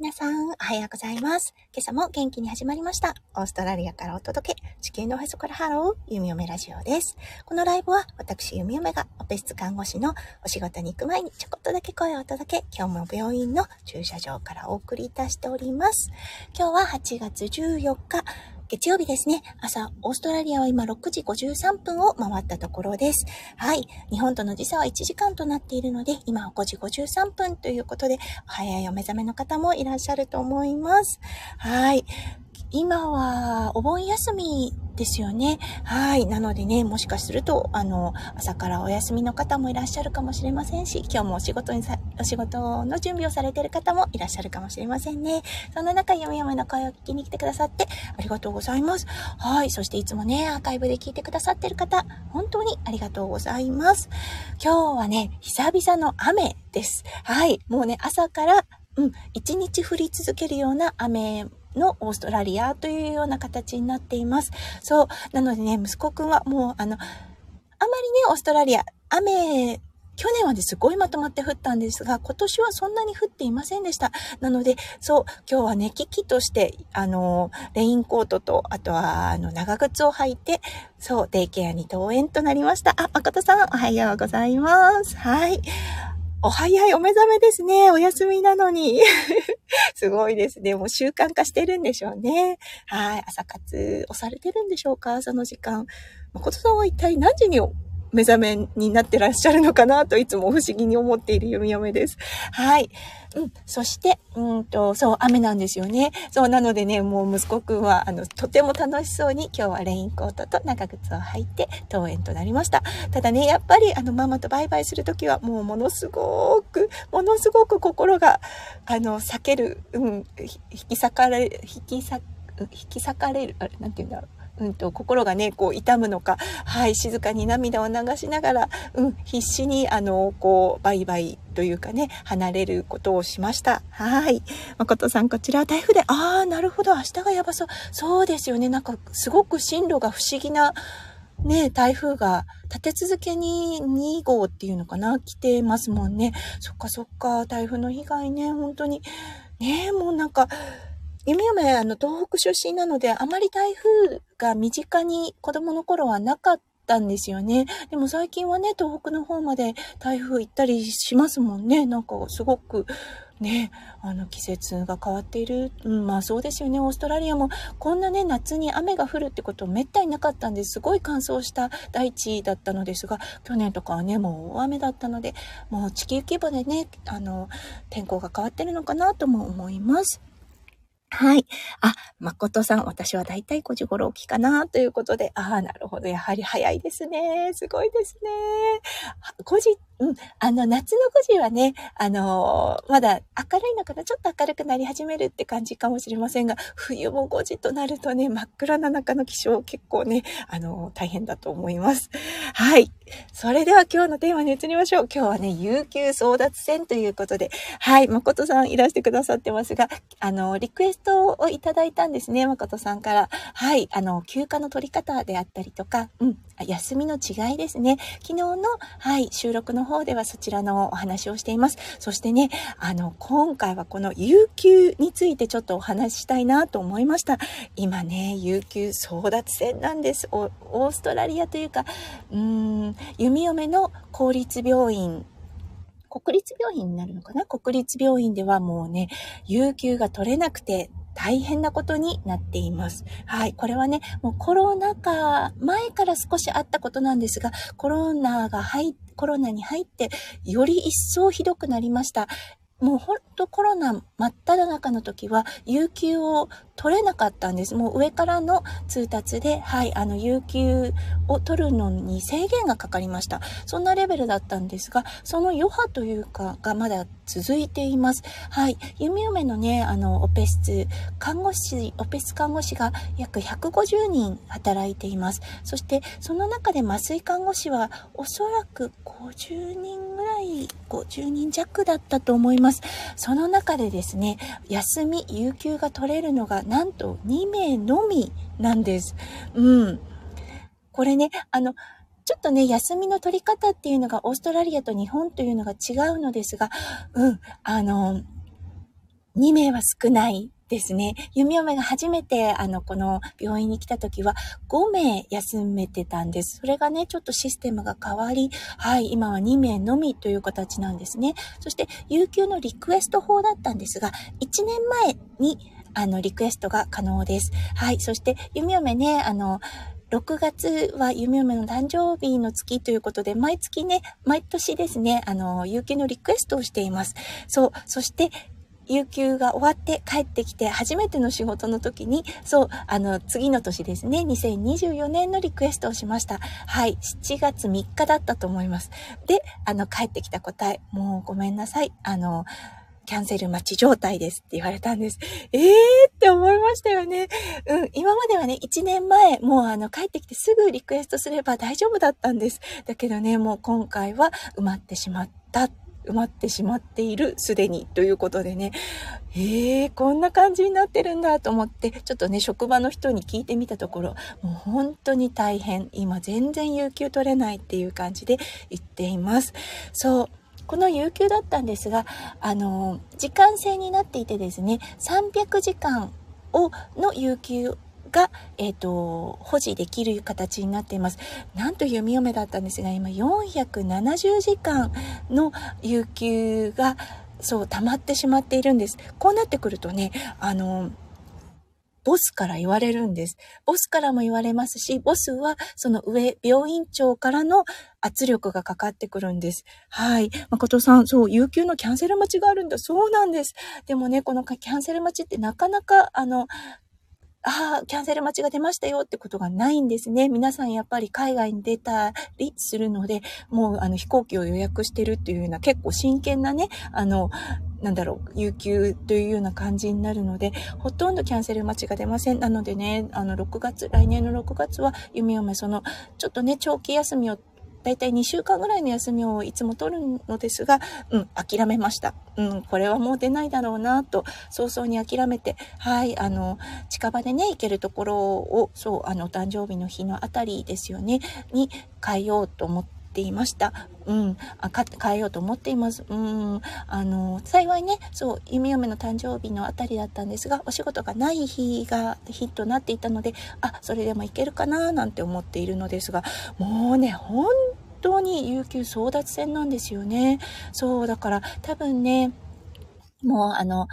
皆さん、おはようございます。今朝も元気に始まりました。オーストラリアからお届け、地球のおへそからハロー、ゆみおめラジオです。このライブは、私、ゆみおめが、オペ室看護師のお仕事に行く前にちょこっとだけ声をお届け、今日も病院の駐車場からお送りいたしております。今日は8月14日、月曜日ですね。朝、オーストラリアは今6時53分を回ったところです。はい。日本との時差は1時間となっているので、今は5時53分ということで、早いお目覚めの方もいらっしゃると思います。はい。今はお盆休みですよね。はい。なのでね、もしかすると、あの、朝からお休みの方もいらっしゃるかもしれませんし、今日もお仕事にさ、お仕事の準備をされている方もいらっしゃるかもしれませんね。そんな中、読み読みの声を聞きに来てくださってありがとうございます。はい。そしていつもね、アーカイブで聞いてくださっている方、本当にありがとうございます。今日はね、久々の雨です。はい。もうね、朝から、うん、一日降り続けるような雨のオーストラリアというような形になっています。そう。なのでね、息子くんはもう、あの、あまりね、オーストラリア、雨、去年はね、すごいまとまって降ったんですが、今年はそんなに降っていませんでした。なので、そう、今日はね、危機として、あの、レインコートと、あとは、あの、長靴を履いて、そう、デイケアに登園となりました。あ、誠さん、おはようございます。はい。お早いお目覚めですね。お休みなのに。すごいですね。もう習慣化してるんでしょうね。はい。朝活押されてるんでしょうか？その時間。誠さんは一体何時に目覚めになってらっしゃるのかなといつも不思議に思っている読み嫁です。はい。うん。そして、うんと、そう、雨なんですよね。そう、なのでね、もう息子くんは、あの、とても楽しそうに今日はレインコートと長靴を履いて登園となりました。ただね、やっぱり、あの、ママとバイバイするときは、もうものすごく、ものすごく心が、あの、避ける、うん、引き裂かれ、引き裂、引き裂かれる、あれ、なんて言うんだろう。うんと、心がね、こう痛むのか、はい、静かに涙を流しながら、うん、必死に、あの、こう、バイバイというかね、離れることをしました。はい。誠さん、こちら台風で、ああ、なるほど、明日がやばそう。そうですよね。なんか、すごく進路が不思議な、ね、台風が立て続けに2号っていうのかな、来てますもんね。そっかそっか、台風の被害ね、本当に。ね、もうなんか、弓嫁、あの、東北出身なので、あまり台風が身近に子供の頃はなかったんですよね。でも最近はね、東北の方まで台風行ったりしますもんね。なんかすごく、ね、あの季節が変わっている。うん、まあそうですよね。オーストラリアもこんなね、夏に雨が降るってことめったになかったんです。ごい乾燥した大地だったのですが、去年とかはね、もう大雨だったので、もう地球規模でね、あの、天候が変わってるのかなとも思います。はい。あ、誠さん、私はだいたい5時頃起きかなということで、ああ、なるほど。やはり早いですね。すごいですね。5時うん。あの、夏の5時はね、あのー、まだ明るいのかな？ちょっと明るくなり始めるって感じかもしれませんが、冬も5時となるとね、真っ暗な中の気象結構ね、あのー、大変だと思います。はい。それでは今日のテーマに移りましょう。今日はね、有給争奪戦ということで、はい、誠さんいらしてくださってますが、あの、リクエストをいただいたんですね、誠さんから。はい、あの、休暇の取り方であったりとか、うん、休みの違いですね。昨日の、はい、収録の方ではそちらのお話をしています。そしてね、あの、今回はこの有給についてちょっとお話ししたいなと思いました。今ね、有給争奪戦なんです。オーストラリアというか、うーん、弓嫁の公立病院国立病院になるのかな？国立病院ではもうね、有給が取れなくて大変なことになっています。はい。これはね、もうコロナ禍前から少しあったことなんですが、コロナが入っコロナに入って、より一層ひどくなりました。もうほんとコロナ真っ只中の時は、有給を取れなかったんです。もう上からの通達で、はい、あの、有給を取るのに制限がかかりました。そんなレベルだったんですが、その余波というか、がまだ続いています。はい、弓嫁のね、あの、オペ室、看護師、オペ室看護師が約150人働いています。そして、その中で麻酔看護師は、おそらく50人ぐらい、50人弱だったと思います。その中でですね、休み、有給が取れるのがなんと2名のみなんです。うん。これね、あの、ちょっとね、休みの取り方っていうのがオーストラリアと日本というのが違うのですが、うん、あの、2名は少ないですね。弓嫁が初めて、あの、この病院に来た時は5名休めてたんです。それがね、ちょっとシステムが変わり、はい、今は2名のみという形なんですね。そして、有給のリクエスト法だったんですが、1年前に、あの、リクエストが可能です。はい。そして、弓嫁ね、あの、6月は弓嫁の誕生日の月ということで、毎月ね、毎年ですね、あの、有給のリクエストをしています。そう。そして、有給が終わって帰ってきて初めての仕事の時に、そう、あの、次の年ですね、2024年のリクエストをしました。はい、7月3日だったと思います。で、あの、帰ってきた答え、もうごめんなさい。あの、キャンセル待ち状態ですって言われたんです。えーって思いましたよね。うん、今まではね、1年前、もうあの、帰ってきてすぐリクエストすれば大丈夫だったんです。だけどね、もう今回は埋まってしまった埋まってしまっている、すでに、ということでね、えー、こんな感じになってるんだと思って、ちょっとね、職場の人に聞いてみたところ、もう本当に大変、今全然有給取れないっていう感じで言っています。そう。この有給だったんですが、あの、時間制になっていてですね、300時間を、の有給が、えっ、ー、と、保持できる形になっています。なんと弓嫁だったんですが、今470時間の有給が、そう、溜まってしまっているんです。こうなってくるとね、あの、ボスから言われるんです。ボスからも言われますし、ボスはその上、病院長からの圧力がかかってくるんです。はい。誠さん、そう、有給のキャンセル待ちがあるんだ。そうなんです。でもね、このキャンセル待ちってなかなか、あの、ああ、キャンセル待ちが出ましたよってことがないんですね。皆さんやっぱり海外に出たりするので、もうあの飛行機を予約してるっていうような結構真剣なね、あの、なんだろう、有給というような感じになるので、ほとんどキャンセル待ちが出ません。なのでね、あの、6月、来年の6月は、弓嫁、その、ちょっとね、長期休みをだいたい2週間ぐらいの休みをいつも取るのですが、うん、諦めました。うん、これはもう出ないだろうなと、早々に諦めて、はい、あの、近場でね、行けるところを、そう、あの、誕生日の日のあたりですよね、に変えようと思って、ていました。うん。あ、変えようと思っています。うん。あの、幸いね、そう、弓嫁の誕生日のあたりだったんですが、お仕事がない日がヒットなっていたので、あ、それでもいけるかななんて思っているのですが、もうね、本当に有給争奪戦なんですよね。そう、だから多分ね、もうあの、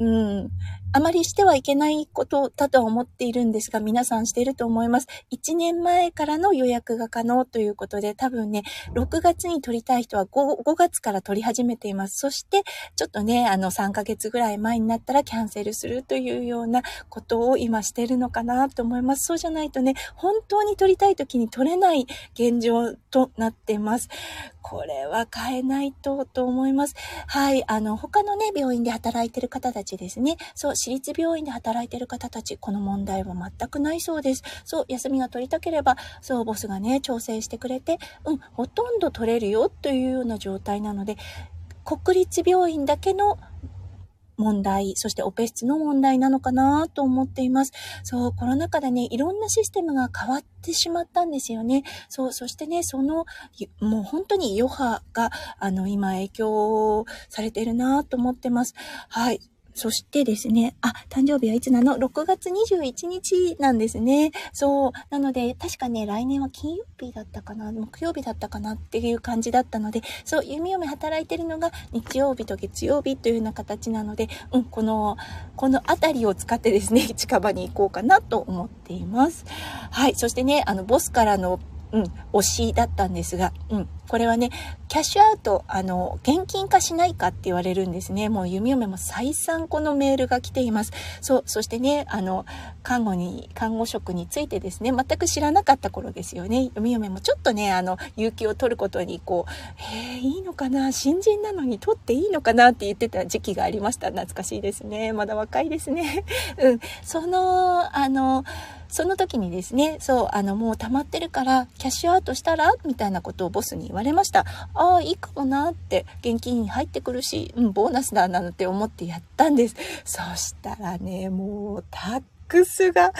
うん、あまりしてはいけないことだとは思っているんですが、皆さんしていると思います。1年前からの予約が可能ということで、多分ね、6月に取りたい人は 5, 5月から取り始めています。そして、ちょっとね、あの、3ヶ月ぐらい前になったらキャンセルするというようなことを今してるのかなと思います。そうじゃないとね、本当に取りたい時に取れない現状となっています。これは変えないと、と思います。はい。あの、他のね、病院で働いてる方たちですね。そう、私立病院で働いている方たち、この問題は全くないそうです。そう、休みが取りたければ、そう、ボスがね、調整してくれて、うん、ほとんど取れるよというような状態なので、国立病院だけの問題、そしてオペ室の問題なのかなと思っています。そう、コロナ禍でね、いろんなシステムが変わってしまったんですよね。そう、そしてね、その、もう本当に余波が、あの、今影響されてるなと思ってます。はい。そしてですね、あ、誕生日はいつなの ?6 月21日なんですね。そう。なので、確かね、来年は金曜日だったかな？木曜日だったかなっていう感じだったので、そう、弓嫁働いてるのが日曜日と月曜日というような形なので、うん、この、このあたりを使ってですね、近場に行こうかなと思っています。はい。そしてね、あの、ボスからのうん、推しだったんですが、うん、これはね、キャッシュアウト、あの、現金化しないかって言われるんですね。もう弓嫁も再三このメールが来ています。そう、そしてね、あの、看護に、看護職についてですね、全く知らなかった頃ですよね。弓嫁もちょっとね、あの、有給を取ることに、こう、えー、いいのかな？新人なのに取っていいのかなって言ってた時期がありました。懐かしいですね。まだ若いですね。うん。その、あの、その時にですね、そう、あの、もう溜まってるから、キャッシュアウトしたら？みたいなことをボスに言われました。ああ、いいかもなって、現金入ってくるし、うん、ボーナスだなんて思ってやったんです。そしたらね、もう、タックスが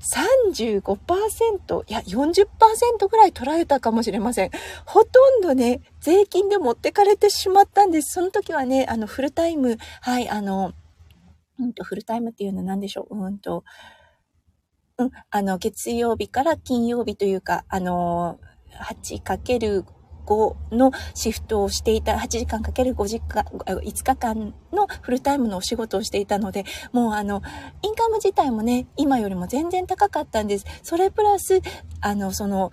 35%、いや、40%ぐらい取られたかもしれません。ほとんどね、税金で持ってかれてしまったんです。その時はね、あの、フルタイム、はい、あの、うんと、フルタイムっていうのは何でしょう？うんと、うん、あの、月曜日から金曜日というか、あの、8×5 5のシフトをしていた、8時間かける5時間、5日間のフルタイムのお仕事をしていたので、もうあの、インカム自体もね、今よりも全然高かったんです。それプラス、あの、その、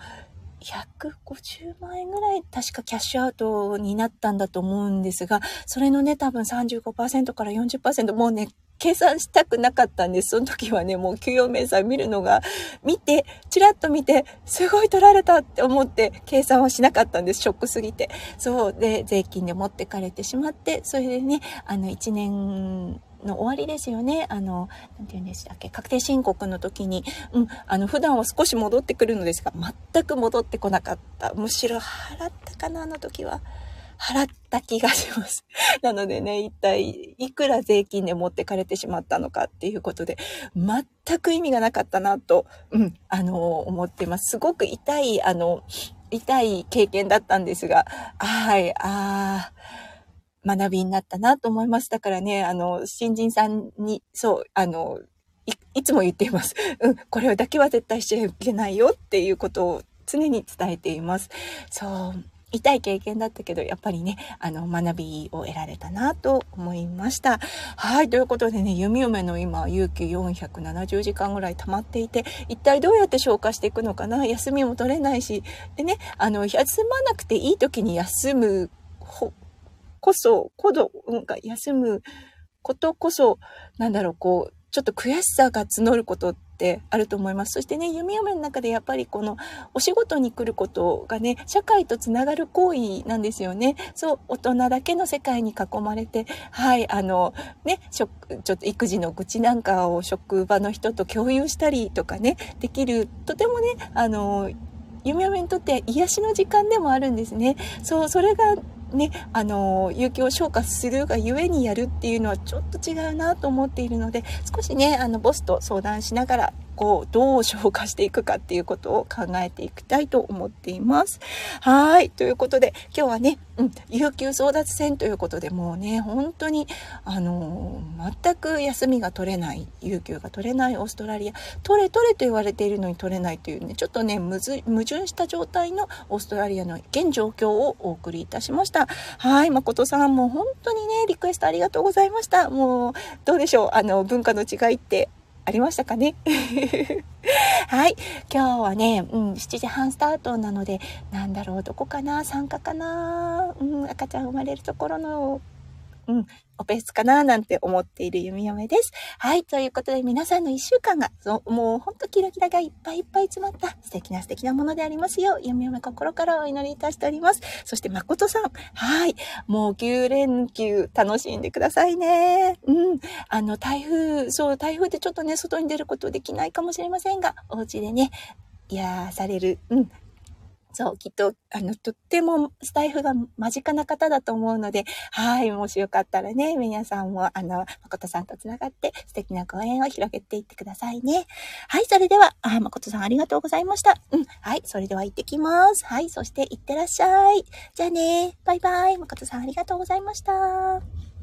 150万円ぐらい確かキャッシュアウトになったんだと思うんですが、それのね、多分35%から40%、もうね、計算したくなかったんです。その時はね、もう給与明細見るのが、見て、ちらっと見て、すごい取られたって思って、計算はしなかったんです。ショックすぎて。そう。で、税金で持ってかれてしまって、それでね、あの、1年、の終わりですよね。あの、なんて言うんでしたっけ、確定申告の時に、うん、あの、普段は少し戻ってくるのですが、全く戻ってこなかった。むしろ払ったかな、あの時は。払った気がします。なのでね、一体いくら税金で持ってかれてしまったのかっていうことで、全く意味がなかったなと、うん、あの、思ってます。すごく痛い、あの、痛い経験だったんですが、はい、ああ学びになったなと思います。だからね、あの、新人さんに、そう、あの、いいつも言っています。うん、これだけは絶対しちゃいけないよっていうことを常に伝えています。そう。痛い経験だったけど、やっぱりね、あの、学びを得られたなと思いました。はい。ということでね、弓嫁の今、有給470時間ぐらい溜まっていて、一体どうやって消化していくのかな？休みも取れないし、でね、あの、休まなくていい時に休む、こそ、こど、うんか、休むことこそ、なんだろう、こう、ちょっと悔しさが募ることっってあると思います。そしてね、弓嫁の中でやっぱりこのお仕事に来ることがね、社会とつながる行為なんですよね。そう、大人だけの世界に囲まれて、はい、あの、ね、ちょっと育児の愚痴なんかを職場の人と共有したりとかね、できる、とてもね、あの、弓嫁にとって癒しの時間でもあるんですね。そう、それがね、あの、有給を消化するがゆえにやるっていうのはちょっと違うなと思っているので、少しね、あの、ボスと相談しながら、こう、どう消化していくかっていうことを考えていきたいと思っています。はい。ということで、今日はね、うん、有給争奪戦ということでもうね、本当に、あの全く休みが取れない、有給が取れないオーストラリア、取れ取れと言われているのに取れないというね、ちょっとね、矛盾した状態のオーストラリアの現状況をお送りいたしました。はい。誠さんも本当にね、リクエストありがとうございました。もう、どうでしょう？あの、文化の違いってありましたかね？はい。今日はね、うん、7時半スタートなので、なんだろう、どこかな？参加かな？うん、赤ちゃん生まれるところのうん、オペスかななんて思っている弓嫁です。はい。ということで皆さんの一週間が、そう、もうほんとキラキラがいっぱいいっぱい詰まった素敵な素敵なものでありますよう、弓嫁心からお祈りいたしております。そして誠さん。はい。もう9連休楽しんでくださいね。うん。あの、台風、そう、台風でちょっとね、外に出ることできないかもしれませんが、お家でね、癒される、うん、そう、きっと、あの、とってもスタイフが間近な方だと思うので、はい、もしよかったらね、皆さんも、あの、誠さんと繋がって素敵なご縁を広げていってくださいね。はい、それでは、あ、誠さんありがとうございました。うん、はい、それでは行ってきます。はい、そして行ってらっしゃい。じゃあね、バイバイ。誠さんありがとうございました。